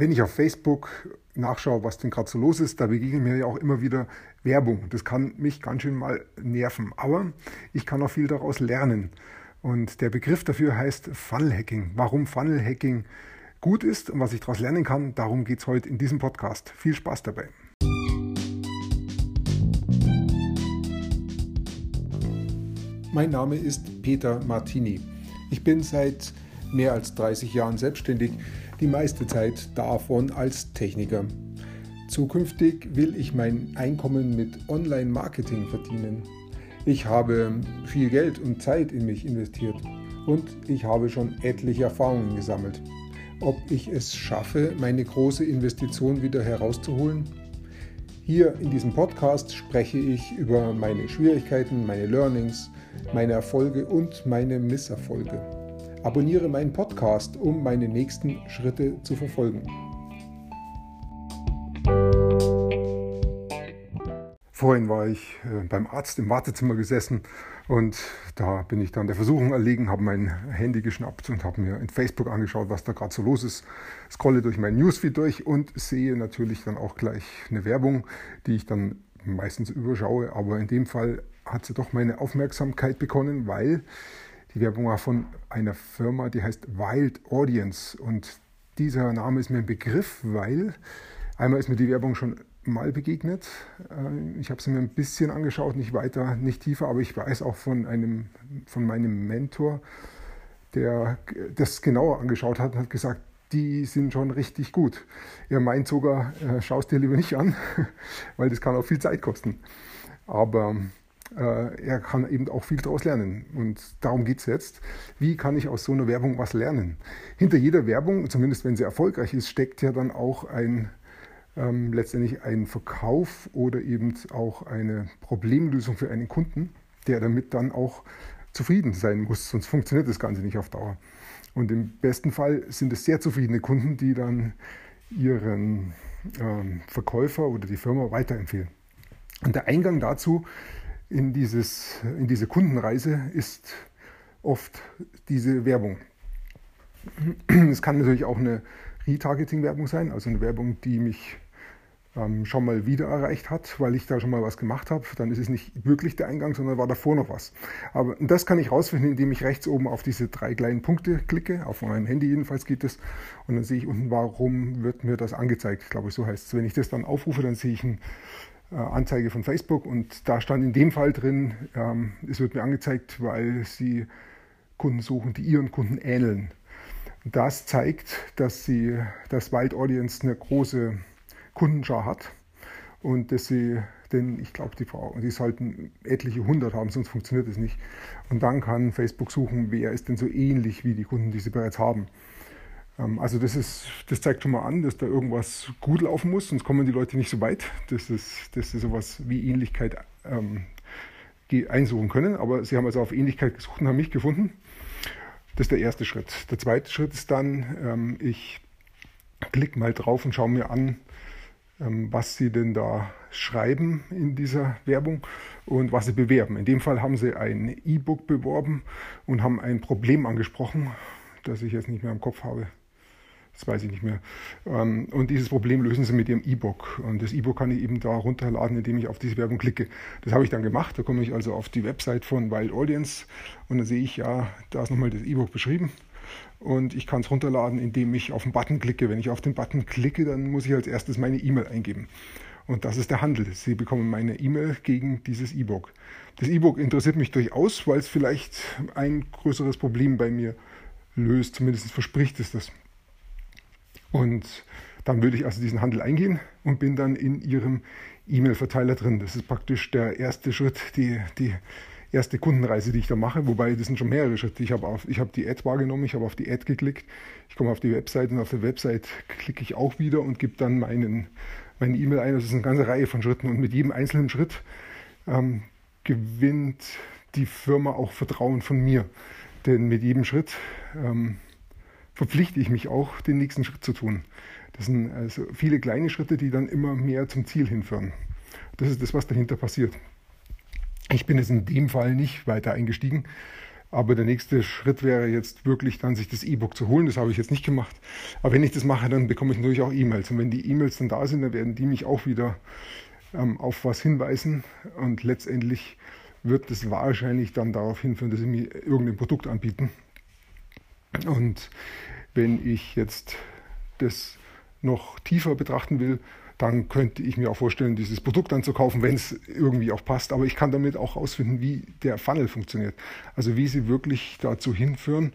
Wenn ich auf Facebook nachschaue, was denn gerade so los ist, da begegnet mir ja auch immer wieder Werbung. Das kann mich ganz schön mal nerven. Aber ich kann auch viel daraus lernen. Und der Begriff dafür heißt Funnel Hacking. Warum Funnel Hacking gut ist und was ich daraus lernen kann, darum geht es heute in diesem Podcast. Viel Spaß dabei. Mein Name ist Peter Martini. Ich bin seit mehr als 30 Jahren selbstständig, die meiste Zeit davon als Techniker. Zukünftig will ich mein Einkommen mit Online-Marketing verdienen. Ich habe viel Geld und Zeit in mich investiert und ich habe schon etliche Erfahrungen gesammelt. Ob ich es schaffe, meine große Investition wieder herauszuholen? Hier in diesem Podcast spreche ich über meine Schwierigkeiten, meine Learnings, meine Erfolge und meine Misserfolge. Abonniere meinen Podcast, um meine nächsten Schritte zu verfolgen. Vorhin war ich äh, beim Arzt im Wartezimmer gesessen und da bin ich dann der Versuchung erlegen, habe mein Handy geschnappt und habe mir in Facebook angeschaut, was da gerade so los ist. Scrolle durch mein Newsfeed durch und sehe natürlich dann auch gleich eine Werbung, die ich dann meistens überschaue. Aber in dem Fall hat sie doch meine Aufmerksamkeit bekommen, weil die Werbung war von einer Firma, die heißt Wild Audience. Und dieser Name ist mir ein Begriff, weil einmal ist mir die Werbung schon mal begegnet. Äh, ich habe sie mir ein bisschen angeschaut, nicht weiter, nicht tiefer, aber ich weiß auch von, einem, von meinem Mentor, der das genauer angeschaut hat und hat gesagt, die sind schon richtig gut. Er meint sogar, äh, schau es dir lieber nicht an, weil das kann auch viel Zeit kosten. Aber äh, er kann eben auch viel daraus lernen. Und darum geht es jetzt. Wie kann ich aus so einer Werbung was lernen? Hinter jeder Werbung, zumindest wenn sie erfolgreich ist, steckt ja dann auch ein ähm, letztendlich ein Verkauf oder eben auch eine Problemlösung für einen Kunden, der damit dann auch zufrieden sein muss, sonst funktioniert das Ganze nicht auf Dauer. Und im besten Fall sind es sehr zufriedene Kunden, die dann ihren ähm, Verkäufer oder die Firma weiterempfehlen. Und der Eingang dazu in, dieses, in diese Kundenreise ist oft diese Werbung. Es kann natürlich auch eine Retargeting-Werbung sein, also eine Werbung, die mich ähm, schon mal wieder erreicht hat, weil ich da schon mal was gemacht habe. Dann ist es nicht wirklich der Eingang, sondern war davor noch was. Aber das kann ich rausfinden, indem ich rechts oben auf diese drei kleinen Punkte klicke. Auf meinem Handy jedenfalls geht es. Und dann sehe ich unten, warum wird mir das angezeigt, glaube ich, so heißt es. Wenn ich das dann aufrufe, dann sehe ich ein Anzeige von Facebook und da stand in dem Fall drin, ähm, es wird mir angezeigt, weil sie Kunden suchen, die ihren Kunden ähneln. Das zeigt, dass sie, das Wild Audience eine große Kundenschar hat und dass sie, denn ich glaube, die Frau, die sollten etliche hundert haben, sonst funktioniert es nicht. Und dann kann Facebook suchen, wer ist denn so ähnlich wie die Kunden, die sie bereits haben. Ähm, also das, ist, das zeigt schon mal an, dass da irgendwas gut laufen muss, sonst kommen die Leute nicht so weit, dass, es, dass sie sowas wie Ähnlichkeit ähm, einsuchen können. Aber sie haben also auf Ähnlichkeit gesucht und haben mich gefunden. Das ist der erste Schritt. Der zweite Schritt ist dann, ähm, ich klicke mal drauf und schaue mir an, ähm, was sie denn da schreiben in dieser Werbung und was sie bewerben. In dem Fall haben sie ein E-Book beworben und haben ein Problem angesprochen, das ich jetzt nicht mehr im Kopf habe. Das weiß ich nicht mehr. Ähm, und dieses Problem lösen sie mit ihrem E-Book. Und das E-Book kann ich eben da runterladen, indem ich auf diese Werbung klicke. Das habe ich dann gemacht. Da komme ich also auf die Website von Wild Audience und dann sehe ich, ja, da ist nochmal das E-Book beschrieben. Und ich kann es runterladen, indem ich auf den Button klicke. Wenn ich auf den Button klicke, dann muss ich als erstes meine E-Mail eingeben. Und das ist der Handel. Sie bekommen meine E-Mail gegen dieses E-Book. Das E-Book interessiert mich durchaus, weil es vielleicht ein größeres Problem bei mir löst. Zumindest verspricht es das. Und dann würde ich also diesen Handel eingehen und bin dann in Ihrem E-Mail-Verteiler drin. Das ist praktisch der erste Schritt, die, die erste Kundenreise, die ich da mache. Wobei das sind schon mehrere Schritte. Ich habe, auf, ich habe die Ad wahrgenommen, ich habe auf die Ad geklickt, ich komme auf die Website und auf der Website klicke ich auch wieder und gebe dann meinen, meine E-Mail ein. Das ist eine ganze Reihe von Schritten und mit jedem einzelnen Schritt ähm, gewinnt die Firma auch Vertrauen von mir. Denn mit jedem Schritt ähm, verpflichte ich mich auch, den nächsten Schritt zu tun. Das sind also viele kleine Schritte, die dann immer mehr zum Ziel hinführen. Das ist das, was dahinter passiert. Ich bin jetzt in dem Fall nicht weiter eingestiegen. Aber der nächste Schritt wäre jetzt wirklich dann, sich das E-Book zu holen. Das habe ich jetzt nicht gemacht. Aber wenn ich das mache, dann bekomme ich natürlich auch E-Mails. Und wenn die E-Mails dann da sind, dann werden die mich auch wieder ähm, auf was hinweisen. Und letztendlich wird es wahrscheinlich dann darauf hinführen, dass sie mir irgendein Produkt anbieten. Und wenn ich jetzt das noch tiefer betrachten will, dann könnte ich mir auch vorstellen, dieses Produkt dann zu kaufen, wenn es irgendwie auch passt. Aber ich kann damit auch herausfinden, wie der Funnel funktioniert. Also wie sie wirklich dazu hinführen,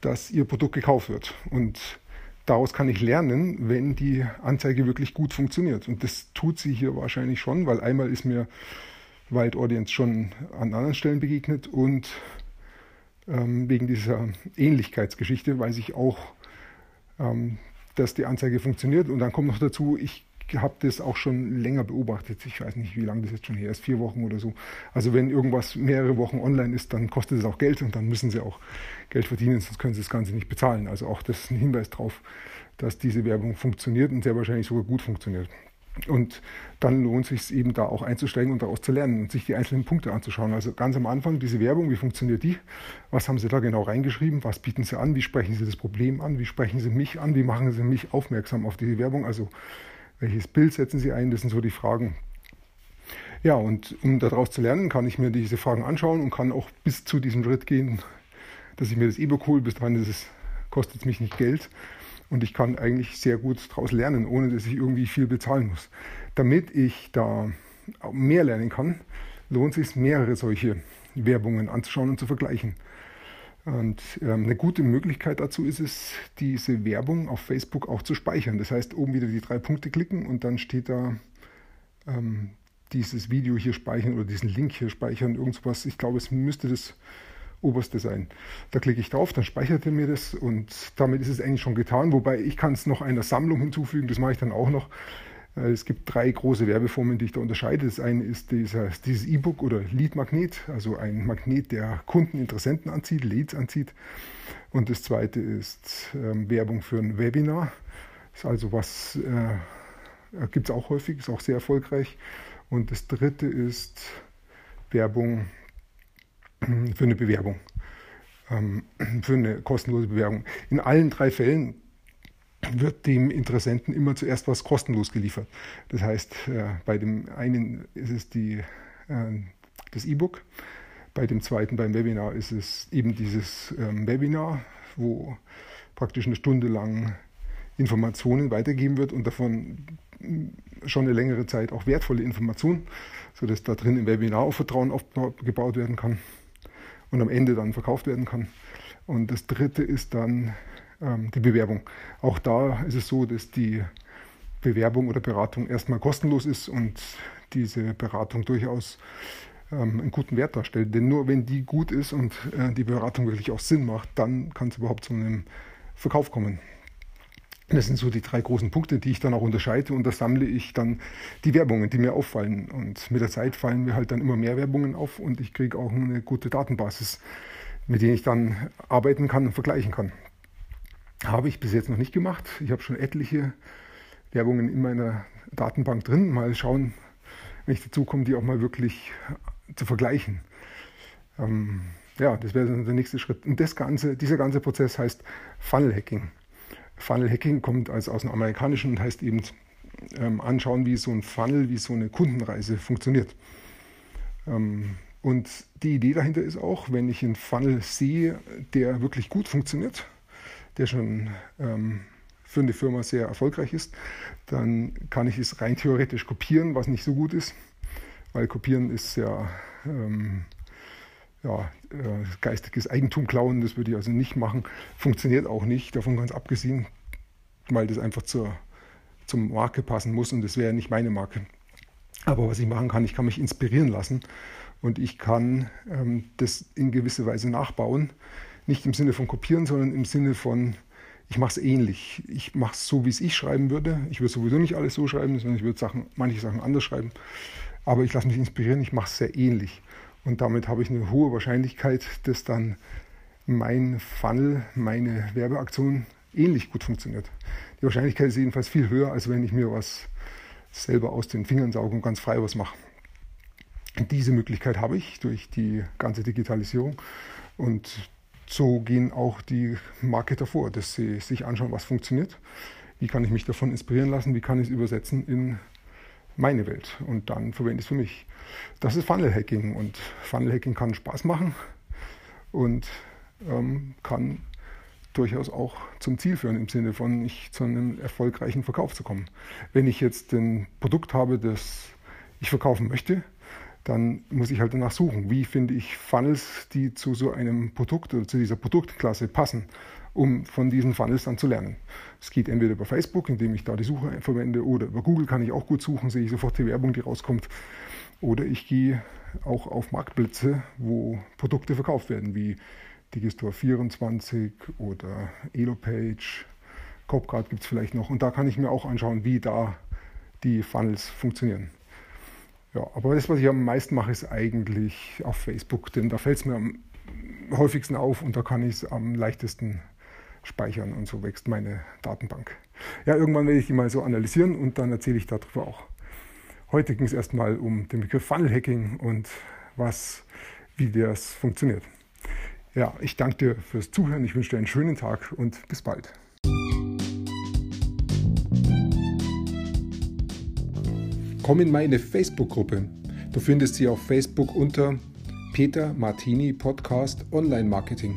dass ihr Produkt gekauft wird. Und daraus kann ich lernen, wenn die Anzeige wirklich gut funktioniert. Und das tut sie hier wahrscheinlich schon, weil einmal ist mir Wild Audience schon an anderen Stellen begegnet und ähm, wegen dieser Ähnlichkeitsgeschichte weiß ich auch, ähm, dass die Anzeige funktioniert. Und dann kommt noch dazu, ich habe das auch schon länger beobachtet. Ich weiß nicht, wie lange das jetzt schon her ist, vier Wochen oder so. Also wenn irgendwas mehrere Wochen online ist, dann kostet es auch Geld und dann müssen sie auch Geld verdienen, sonst können sie das Ganze nicht bezahlen. Also auch das ist ein Hinweis darauf, dass diese Werbung funktioniert und sehr wahrscheinlich sogar gut funktioniert. Und dann lohnt es sich eben da auch einzusteigen und daraus zu lernen und sich die einzelnen Punkte anzuschauen. Also ganz am Anfang diese Werbung, wie funktioniert die? Was haben Sie da genau reingeschrieben? Was bieten Sie an? Wie sprechen Sie das Problem an? Wie sprechen Sie mich an? Wie machen Sie mich aufmerksam auf diese Werbung? Also welches Bild setzen Sie ein? Das sind so die Fragen. Ja, und um daraus zu lernen, kann ich mir diese Fragen anschauen und kann auch bis zu diesem Schritt gehen, dass ich mir das E-Book hole. Bis dahin es, kostet es mich nicht Geld. Und ich kann eigentlich sehr gut daraus lernen, ohne dass ich irgendwie viel bezahlen muss. Damit ich da mehr lernen kann, lohnt es sich, mehrere solche Werbungen anzuschauen und zu vergleichen. Und ähm, eine gute Möglichkeit dazu ist es, diese Werbung auf Facebook auch zu speichern. Das heißt, oben wieder die drei Punkte klicken und dann steht da ähm, dieses Video hier speichern oder diesen Link hier speichern, irgendwas. Ich glaube, es müsste das oberste sein. Da klicke ich drauf, dann speichert er mir das und damit ist es eigentlich schon getan. Wobei ich kann es noch einer Sammlung hinzufügen, das mache ich dann auch noch. Äh, es gibt drei große Werbeformen, die ich da unterscheide. Das eine ist dieser, dieses E-Book oder Lead-Magnet, also ein Magnet, der Kunden, Interessenten anzieht, Leads anzieht. Und das zweite ist ähm, Werbung für ein Webinar. Das ist also was, äh, gibt es auch häufig, ist auch sehr erfolgreich. Und das dritte ist Werbung für eine Bewerbung, ähm, für eine kostenlose Bewerbung. In allen drei Fällen wird dem Interessenten immer zuerst was kostenlos geliefert. Das heißt, äh, bei dem einen ist es die, äh, das E-Book, bei dem zweiten, beim Webinar, ist es eben dieses ähm, Webinar, wo praktisch eine Stunde lang Informationen weitergeben wird und davon schon eine längere Zeit auch wertvolle Informationen, sodass da drin im Webinar auch Vertrauen aufgebaut werden kann und am Ende dann verkauft werden kann. Und das dritte ist dann ähm, die Bewerbung. Auch da ist es so, dass die Bewerbung oder Beratung erstmal kostenlos ist und diese Beratung durchaus ähm, einen guten Wert darstellt. Denn nur wenn die gut ist und äh, die Beratung wirklich auch Sinn macht, dann kann es überhaupt zu einem Verkauf kommen. Das sind so die drei großen Punkte, die ich dann auch unterscheide und da sammle ich dann die Werbungen, die mir auffallen. Und mit der Zeit fallen mir halt dann immer mehr Werbungen auf und ich kriege auch eine gute Datenbasis, mit der ich dann arbeiten kann und vergleichen kann. Habe ich bis jetzt noch nicht gemacht. Ich habe schon etliche Werbungen in meiner Datenbank drin. Mal schauen, wenn ich dazu komme, die auch mal wirklich zu vergleichen. Ähm, ja, das wäre der nächste Schritt. Und das ganze, dieser ganze Prozess heißt Funnel Hacking. Funnel Hacking kommt also aus dem Amerikanischen und heißt eben ähm, anschauen, wie so ein Funnel, wie so eine Kundenreise funktioniert. Ähm, und die Idee dahinter ist auch, wenn ich einen Funnel sehe, der wirklich gut funktioniert, der schon ähm, für eine Firma sehr erfolgreich ist, dann kann ich es rein theoretisch kopieren, was nicht so gut ist, weil kopieren ist ja, ähm, ja äh, geistiges Eigentum klauen, das würde ich also nicht machen, funktioniert auch nicht, davon ganz abgesehen, weil das einfach zur, zum Marke passen muss und das wäre nicht meine Marke. Aber was ich machen kann, ich kann mich inspirieren lassen und ich kann ähm, das in gewisser Weise nachbauen nicht im Sinne von kopieren, sondern im Sinne von, ich mache es ähnlich. Ich mache es so, wie es ich schreiben würde. Ich würde sowieso nicht alles so schreiben, sondern ich würde Sachen, manche Sachen anders schreiben. Aber ich lasse mich inspirieren, ich mache es sehr ähnlich. Und damit habe ich eine hohe Wahrscheinlichkeit, dass dann mein Funnel, meine Werbeaktion ähnlich gut funktioniert. Die Wahrscheinlichkeit ist jedenfalls viel höher, als wenn ich mir was selber aus den Fingern sauge und ganz frei was mache. Diese Möglichkeit habe ich durch die ganze Digitalisierung und so gehen auch die Marketer vor, dass sie sich anschauen, was funktioniert, wie kann ich mich davon inspirieren lassen, wie kann ich es übersetzen in meine Welt und dann verwende ich es für mich. Das ist Funnel Hacking und Funnel Hacking kann Spaß machen und ähm, kann durchaus auch zum Ziel führen, im Sinne von ich zu einem erfolgreichen Verkauf zu kommen. Wenn ich jetzt ein Produkt habe, das ich verkaufen möchte, dann muss ich halt danach suchen, wie finde ich Funnels, die zu so einem Produkt oder zu dieser Produktklasse passen, um von diesen Funnels dann zu lernen. Es geht entweder über Facebook, indem ich da die Suche verwende, oder über Google kann ich auch gut suchen, sehe ich sofort die Werbung, die rauskommt. Oder ich gehe auch auf Marktplätze, wo Produkte verkauft werden, wie Digistore 24 oder Elopage, Copcard gibt es vielleicht noch. Und da kann ich mir auch anschauen, wie da die Funnels funktionieren. Ja, aber das, was ich am meisten mache, ist eigentlich auf Facebook, denn da fällt es mir am häufigsten auf und da kann ich es am leichtesten speichern und so wächst meine Datenbank. Ja, irgendwann werde ich die mal so analysieren und dann erzähle ich darüber auch. Heute ging es erstmal um den Begriff Funnel Hacking und was, wie das funktioniert. Ja, ich danke dir fürs Zuhören. Ich wünsche dir einen schönen Tag und bis bald. Komm in meine Facebook-Gruppe. Du findest sie auf Facebook unter Peter Martini Podcast Online Marketing.